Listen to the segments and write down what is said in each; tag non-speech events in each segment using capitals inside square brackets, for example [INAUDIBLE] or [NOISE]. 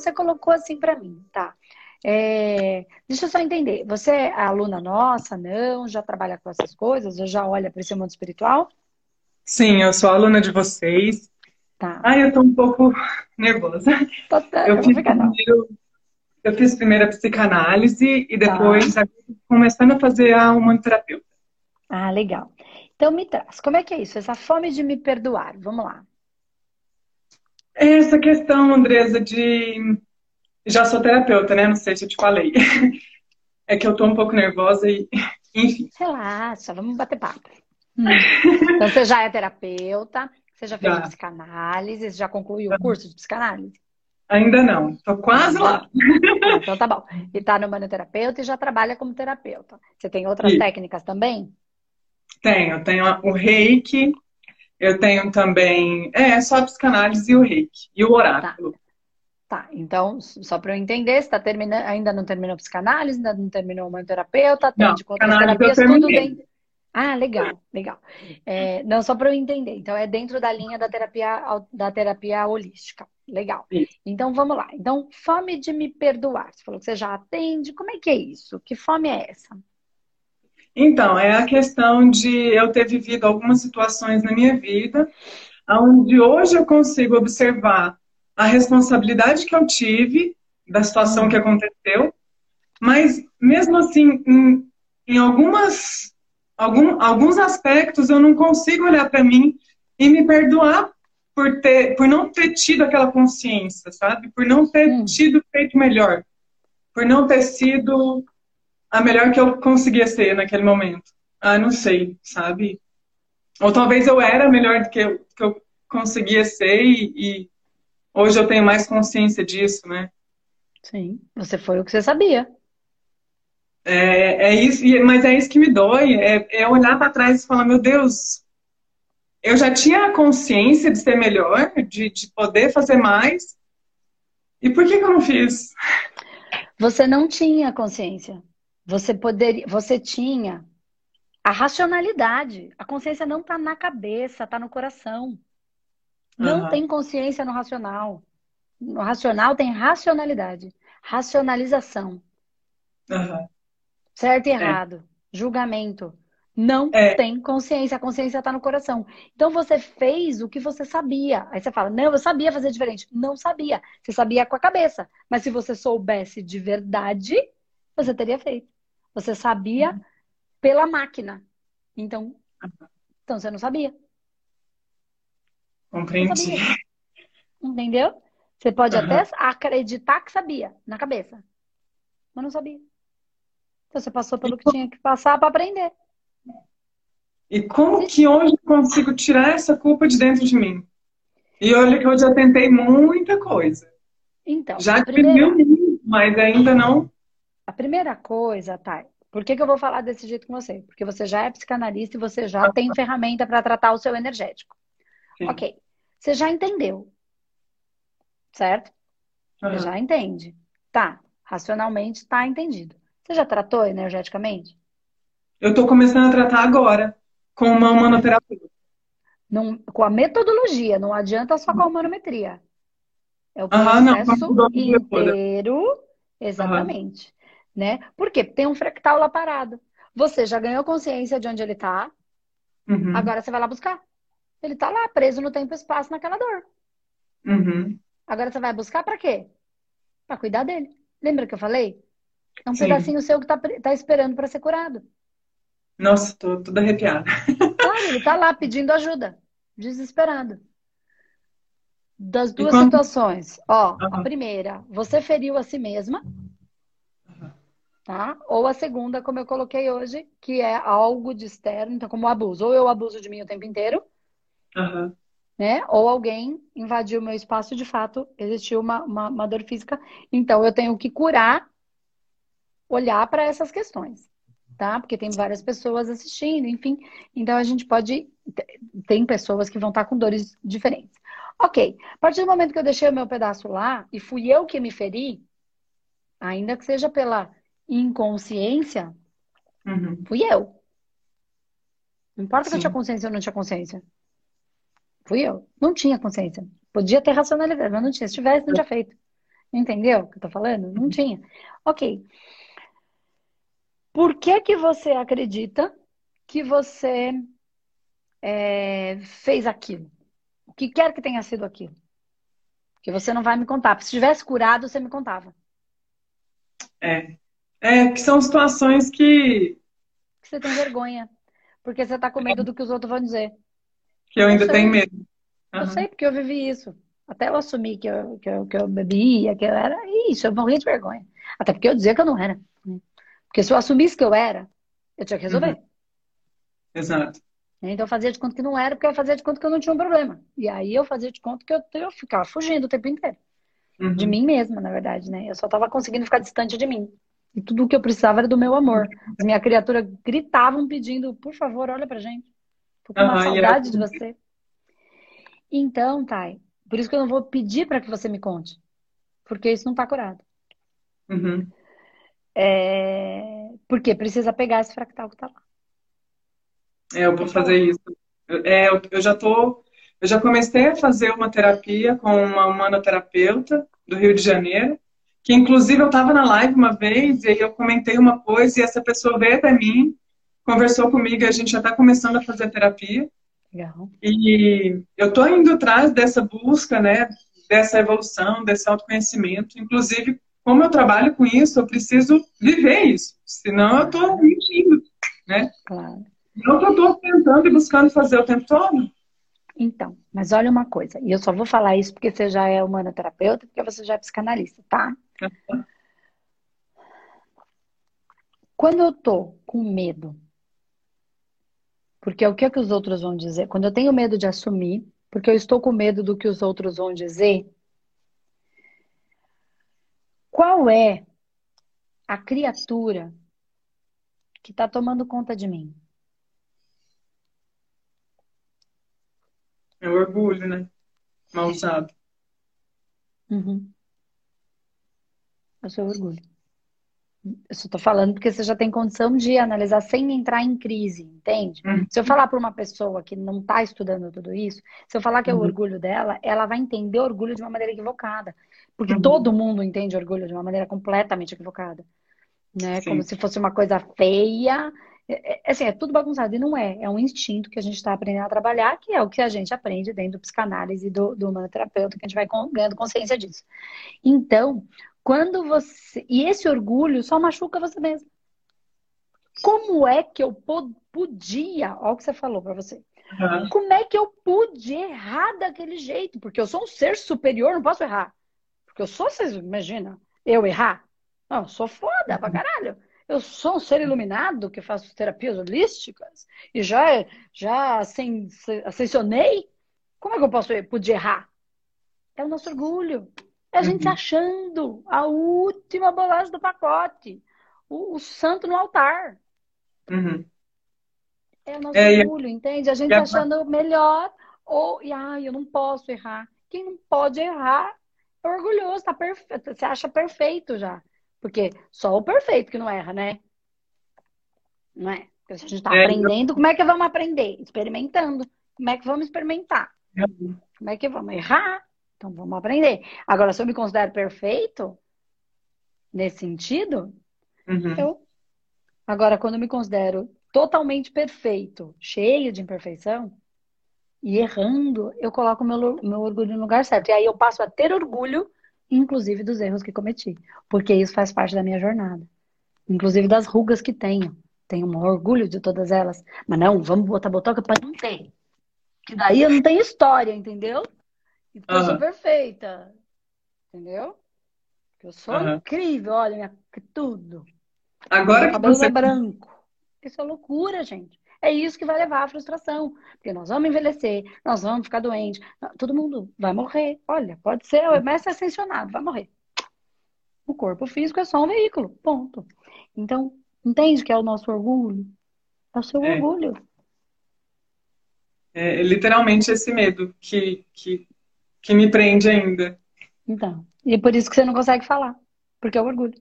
você colocou assim para mim, tá? É, deixa eu só entender. Você é aluna nossa? Não? Já trabalha com essas coisas? Ou já olha para esse mundo espiritual? Sim, eu sou aluna de vocês. Tá. Ai, eu tô um pouco nervosa. Tá, tá, eu, fiz primeiro, eu fiz primeiro a psicanálise e tá. depois tá. começando a fazer a humanoterapeuta. Ah, legal. Então me traz, como é que é isso? Essa fome de me perdoar. Vamos lá. Essa questão, Andresa, de já sou terapeuta, né? Não sei se eu te falei. [LAUGHS] É que eu tô um pouco nervosa e, [LAUGHS] enfim. Relaxa, vamos bater papo. Hum. Então você já é terapeuta, você já fez já. psicanálise, já concluiu o curso de psicanálise? Ainda não, tô quase lá. [LAUGHS] Então tá bom. E tá no manoterapeuta e já trabalha como terapeuta. Você tem outras técnicas também? Tenho, tenho o reiki, eu tenho também, é, só a psicanálise e o reiki, e o oráculo. Tá. Tá, então, só para eu entender, você tá terminando, ainda não terminou psicanálise, ainda não terminou uma terapeuta, atende com outras terapias, tudo dentro. Ah, legal, legal. É, não, só para eu entender. Então, é dentro da linha da terapia, da terapia holística. Legal. Isso. Então, vamos lá. Então, fome de me perdoar. Você falou que você já atende. Como é que é isso? Que fome é essa? Então, é a questão de eu ter vivido algumas situações na minha vida, onde hoje eu consigo observar a responsabilidade que eu tive da situação que aconteceu, mas mesmo assim, em, em algumas, algum, alguns aspectos eu não consigo olhar para mim e me perdoar por, ter, por não ter tido aquela consciência, sabe? Por não ter hum. tido feito melhor. Por não ter sido a melhor que eu conseguia ser naquele momento. Ah, não sei, sabe? Ou talvez eu era melhor do que eu, que eu conseguia ser e, e Hoje eu tenho mais consciência disso, né? Sim, você foi o que você sabia. É, é isso, mas é isso que me dói, é, é olhar para trás e falar, meu Deus, eu já tinha a consciência de ser melhor, de, de poder fazer mais, e por que, que eu não fiz? Você não tinha consciência. Você poderia, você tinha a racionalidade. A consciência não está na cabeça, está no coração. Não uhum. tem consciência no racional. No racional tem racionalidade, racionalização. Uhum. Certo e é. errado, é. julgamento. Não é. tem consciência, a consciência está no coração. Então você fez o que você sabia. Aí você fala, não, eu sabia fazer diferente. Não sabia. Você sabia com a cabeça. Mas se você soubesse de verdade, você teria feito. Você sabia uhum. pela máquina. Então, então você não sabia. Compreendi. Entendeu? Você pode uhum. até acreditar que sabia, na cabeça. Mas não sabia. Então você passou pelo que tinha que passar para aprender. E como que hoje eu consigo tirar essa culpa de dentro de mim? E olha que eu já tentei muita coisa. Então, já primeira... muito, mas ainda não. A primeira coisa, tá? Por que, que eu vou falar desse jeito com você? Porque você já é psicanalista e você já tem ferramenta para tratar o seu energético. Sim. Ok. Você já entendeu. Certo? Uhum. Você já entende. Tá. Racionalmente está entendido. Você já tratou energeticamente? Eu estou começando a tratar agora, com uma humanoterapeuta. Não, com a metodologia, não adianta só com a humanometria. É o processo uhum, não, inteiro, exatamente. Uhum. Né? Por quê? Tem um fractal lá parado. Você já ganhou consciência de onde ele está. Uhum. Agora você vai lá buscar. Ele tá lá, preso no tempo e espaço naquela dor. Uhum. Agora você vai buscar para quê? Para cuidar dele. Lembra que eu falei? É um Sim. pedacinho seu que tá, tá esperando para ser curado. Nossa, tô toda arrepiada. Claro, ele tá lá pedindo ajuda, desesperado. Das duas quando... situações, ó, uhum. a primeira, você feriu a si mesma, tá? Ou a segunda, como eu coloquei hoje, que é algo de externo, então como abuso. Ou eu abuso de mim o tempo inteiro, Uhum. Né? Ou alguém invadiu o meu espaço, de fato, existiu uma, uma, uma dor física. Então, eu tenho que curar, olhar para essas questões, tá? Porque tem várias pessoas assistindo, enfim. Então, a gente pode. Tem pessoas que vão estar com dores diferentes. Ok. A partir do momento que eu deixei o meu pedaço lá e fui eu que me feri, ainda que seja pela inconsciência, uhum. fui eu. Não importa Sim. que eu tinha consciência ou não tinha consciência. Fui eu. Não tinha consciência. Podia ter racionalidade, mas não tinha. Se tivesse, não tinha feito. Entendeu o que eu tô falando? Não tinha. Ok. Por que que você acredita que você é, fez aquilo? O que quer que tenha sido aquilo? Que você não vai me contar. Se tivesse curado, você me contava. É. É, que são situações que. Que você tem vergonha. Porque você tá com medo do que os outros vão dizer. Que eu ainda tenho medo. Uhum. Eu sei, porque eu vivi isso. Até eu assumi que eu, que eu, que eu bebia, que eu era. Isso, eu morria de vergonha. Até porque eu dizia que eu não era. Né? Porque se eu assumisse que eu era, eu tinha que resolver. Uhum. Exato. Então eu fazia de conta que não era, porque eu fazia de conta que eu não tinha um problema. E aí eu fazia de conta que eu, eu ficava fugindo o tempo inteiro. Uhum. De mim mesma, na verdade, né? Eu só estava conseguindo ficar distante de mim. E tudo o que eu precisava era do meu amor. As minhas criaturas gritavam pedindo, por favor, olha pra gente. Tô com uma uhum, saudade eu... de você. Então, Thay, por isso que eu não vou pedir para que você me conte. Porque isso não tá curado. Uhum. É... Porque precisa pegar esse fractal que tá lá. É, eu vou fazer isso. É, eu já tô, eu já comecei a fazer uma terapia com uma humanoterapeuta do Rio de Janeiro, que inclusive eu estava na live uma vez e aí eu comentei uma coisa e essa pessoa veio até mim, conversou comigo e a gente já está começando a fazer terapia. Legal. E eu estou indo atrás dessa busca, né, dessa evolução, desse autoconhecimento. Inclusive, como eu trabalho com isso, eu preciso viver isso, senão eu estou mentindo, né? Claro. Não que eu estou tentando e buscando fazer o tempo todo. Então, mas olha uma coisa, e eu só vou falar isso porque você já é humanoterapeuta, porque você já é psicanalista, tá? Quando eu tô com medo, porque é o que, é que os outros vão dizer? Quando eu tenho medo de assumir, porque eu estou com medo do que os outros vão dizer, qual é a criatura que está tomando conta de mim? É o orgulho, né? Mal usado. Uhum. É o seu orgulho. Eu só tô falando porque você já tem condição de analisar sem entrar em crise, entende? Uhum. Se eu falar para uma pessoa que não está estudando tudo isso, se eu falar que é o uhum. orgulho dela, ela vai entender orgulho de uma maneira equivocada. Porque uhum. todo mundo entende orgulho de uma maneira completamente equivocada. Né? Como se fosse uma coisa feia é, é, assim, é tudo bagunçado e não é. É um instinto que a gente está aprendendo a trabalhar, que é o que a gente aprende dentro do psicanálise e do, do humanoterapeuta, que a gente vai ganhando consciência disso. Então, quando você. E esse orgulho só machuca você mesmo. Como é que eu podia. Olha o que você falou para você. Uhum. Como é que eu pude errar daquele jeito? Porque eu sou um ser superior, não posso errar. Porque eu sou, vocês imaginam, eu errar? Não, eu sou foda pra caralho. Eu sou um ser iluminado que faço terapias holísticas e já, já ascensionei. Como é que eu posso podia errar? É o nosso orgulho. É a gente uhum. achando a última bolacha do pacote. O, o santo no altar. Uhum. É o nosso é, orgulho, entende? A gente achando melhor. Ou, e, ai, eu não posso errar. Quem não pode errar é orgulhoso, tá perfeito. Você acha perfeito já. Porque só o perfeito que não erra, né? Não é? Porque a gente está é, aprendendo, como é que vamos aprender? Experimentando. Como é que vamos experimentar? É. Como é que vamos errar? Então vamos aprender. Agora, se eu me considero perfeito, nesse sentido, uhum. eu. Agora, quando eu me considero totalmente perfeito, cheio de imperfeição, e errando, eu coloco meu, meu orgulho no lugar certo. E aí eu passo a ter orgulho inclusive dos erros que cometi, porque isso faz parte da minha jornada, inclusive das rugas que tenho. Tenho um orgulho de todas elas, mas não, vamos botar botoca para não ter. Que daí eu não tenho história, entendeu? Então uhum. eu sou perfeita, entendeu? Eu sou uhum. incrível, olha, minha, tudo. Agora Meu cabelo você... é branco. Isso é loucura, gente. É isso que vai levar à frustração. Porque nós vamos envelhecer, nós vamos ficar doentes, todo mundo vai morrer. Olha, pode ser o mestre ascensionado, vai morrer. O corpo físico é só um veículo, ponto. Então, entende que é o nosso orgulho? É o seu é. orgulho. É literalmente esse medo que, que, que me prende ainda. Então, e é por isso que você não consegue falar, porque é o orgulho.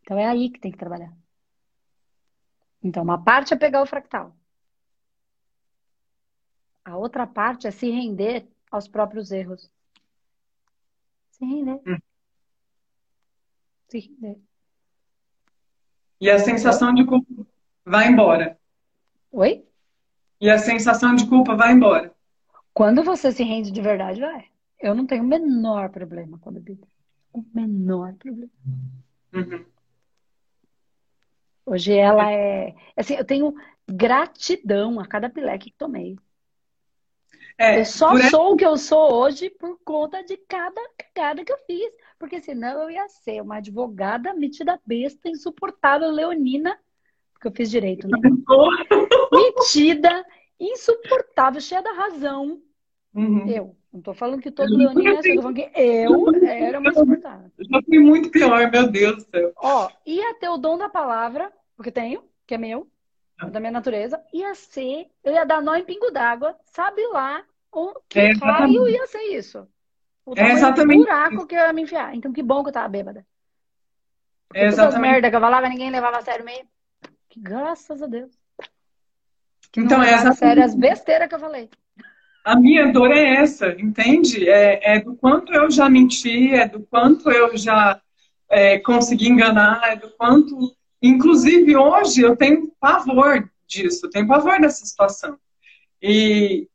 Então é aí que tem que trabalhar. Então, uma parte é pegar o fractal. A outra parte é se render aos próprios erros. Se render. Hum. Se render. E a sensação de culpa vai embora. Oi? E a sensação de culpa vai embora. Quando você se rende de verdade, vai. Eu não tenho o menor problema com a bebida. O menor problema. Uhum. Hoje ela é. Assim, eu tenho gratidão a cada pileque que tomei. É, eu só durante... sou o que eu sou hoje por conta de cada cagada que eu fiz. Porque senão eu ia ser uma advogada metida besta, insuportável, leonina. Porque eu fiz direito, né? metida, insuportável, cheia da razão. Uhum. Eu. Não tô falando que todo leonino é assim, tô falando que eu era uma insuportável. Eu já fui muito pior, meu Deus do céu. Ó, ia ter o dom da palavra, porque tenho, que é meu, é da minha natureza, ia ser, eu ia dar nó em pingo d'água, sabe lá o que é raio ia ser isso. O é exatamente. buraco que eu ia me enfiar. Então que bom que eu tava bêbada. Porque é exatamente. merda que eu falava, ninguém levava a sério mesmo. Que graças a Deus. Então é exatamente. sério as besteiras que eu falei. A minha dor é essa, entende? É, é do quanto eu já menti, é do quanto eu já é, consegui enganar, é do quanto Inclusive, hoje eu tenho pavor disso, tenho pavor dessa situação. E,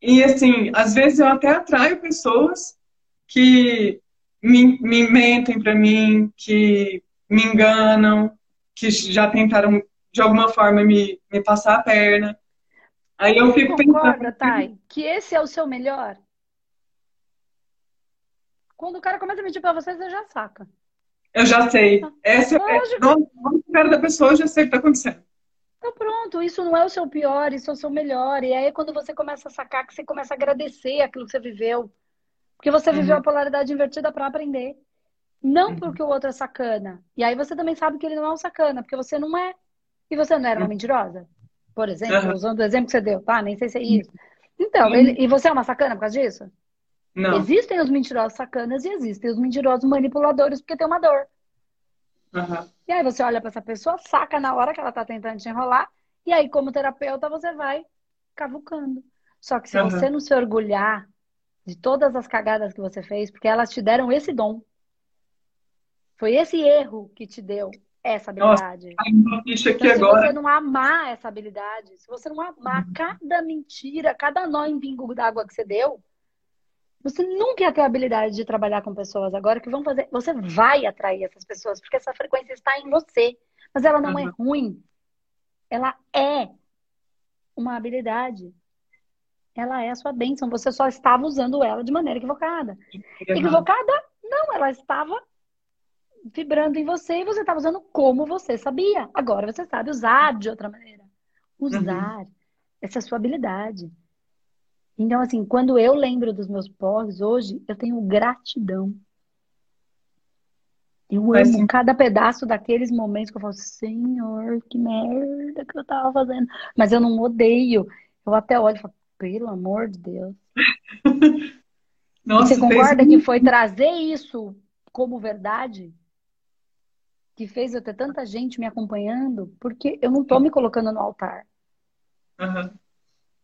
e assim, às vezes eu até atraio pessoas que me, me mentem para mim, que me enganam, que já tentaram de alguma forma me, me passar a perna. Aí eu fico concorda, pensando. Thay, que esse é o seu melhor? Quando o cara começa a mentir pra você, você já saca. Eu já sei. Essa é, não cara da pessoa, eu já sei o que está acontecendo. Então pronto, isso não é o seu pior, isso é o seu melhor. E aí quando você começa a sacar, que você começa a agradecer aquilo que você viveu. Porque você uhum. viveu a polaridade invertida para aprender. Não uhum. porque o outro é sacana. E aí você também sabe que ele não é um sacana, porque você não é. E você não era uma uhum. mentirosa? Por exemplo, uhum. usando o exemplo que você deu, tá? Nem sei se é isso. Então, uhum. ele... e você é uma sacana por causa disso? Não. Existem os mentirosos sacanas e existem os mentirosos manipuladores porque tem uma dor. Uhum. E aí você olha para essa pessoa, saca na hora que ela tá tentando te enrolar, e aí, como terapeuta, você vai cavucando. Só que se uhum. você não se orgulhar de todas as cagadas que você fez, porque elas te deram esse dom. Foi esse erro que te deu essa habilidade. Nossa, aqui então, agora. se você não amar essa habilidade, se você não amar uhum. cada mentira, cada nó em bingo d'água que você deu, você nunca ia ter a habilidade de trabalhar com pessoas agora que vão fazer. Você vai atrair essas pessoas, porque essa frequência está em você. Mas ela não é uhum. é ruim. Ela é uma habilidade. Ela é a sua bênção. Você só estava usando ela de maneira equivocada. Equivocada? Não, ela estava vibrando em você e você estava usando como você sabia. Agora você sabe usar de outra maneira. Usar. Uhum. Essa é a sua habilidade. Então, assim, quando eu lembro dos meus porres hoje, eu tenho gratidão. Eu amo assim... cada pedaço daqueles momentos que eu falo, Senhor, que merda que eu tava fazendo. Mas eu não odeio. Eu até olho e falo, pelo amor de Deus. [LAUGHS] Nossa, você concorda que foi trazer isso como verdade? Que fez eu ter tanta gente me acompanhando? Porque eu não tô me colocando no altar. Uhum.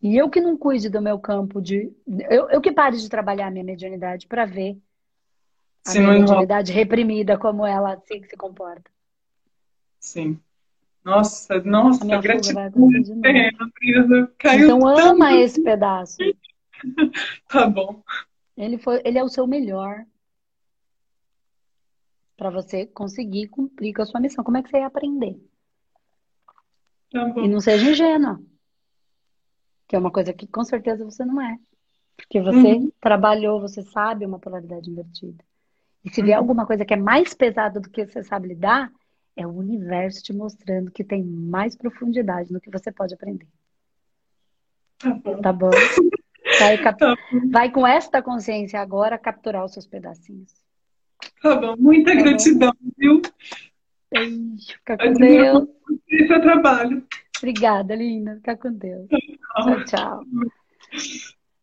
E eu que não cuide do meu campo de. Eu, eu que pare de trabalhar a minha mediunidade para ver a minha mediunidade reprimida, como ela se, se comporta. Sim. Nossa, nossa, gratidão. Então ama esse pedaço. [LAUGHS] tá bom. Ele, foi, ele é o seu melhor para você conseguir cumprir com a sua missão. Como é que você ia aprender? Tá e não seja ingênua. Que é uma coisa que com certeza você não é. Porque você uhum. trabalhou, você sabe uma polaridade invertida. E se vier uhum. alguma coisa que é mais pesada do que você sabe lidar, é o universo te mostrando que tem mais profundidade no que você pode aprender. Tá bom? Tá bom? [LAUGHS] Vai, cap... tá bom. Vai com esta consciência agora capturar os seus pedacinhos. Tá bom, muita tá gratidão, bom? viu? Beijo, fica com Deus. Seu trabalho. Obrigada, linda. Fica com Deus. tchau. tchau.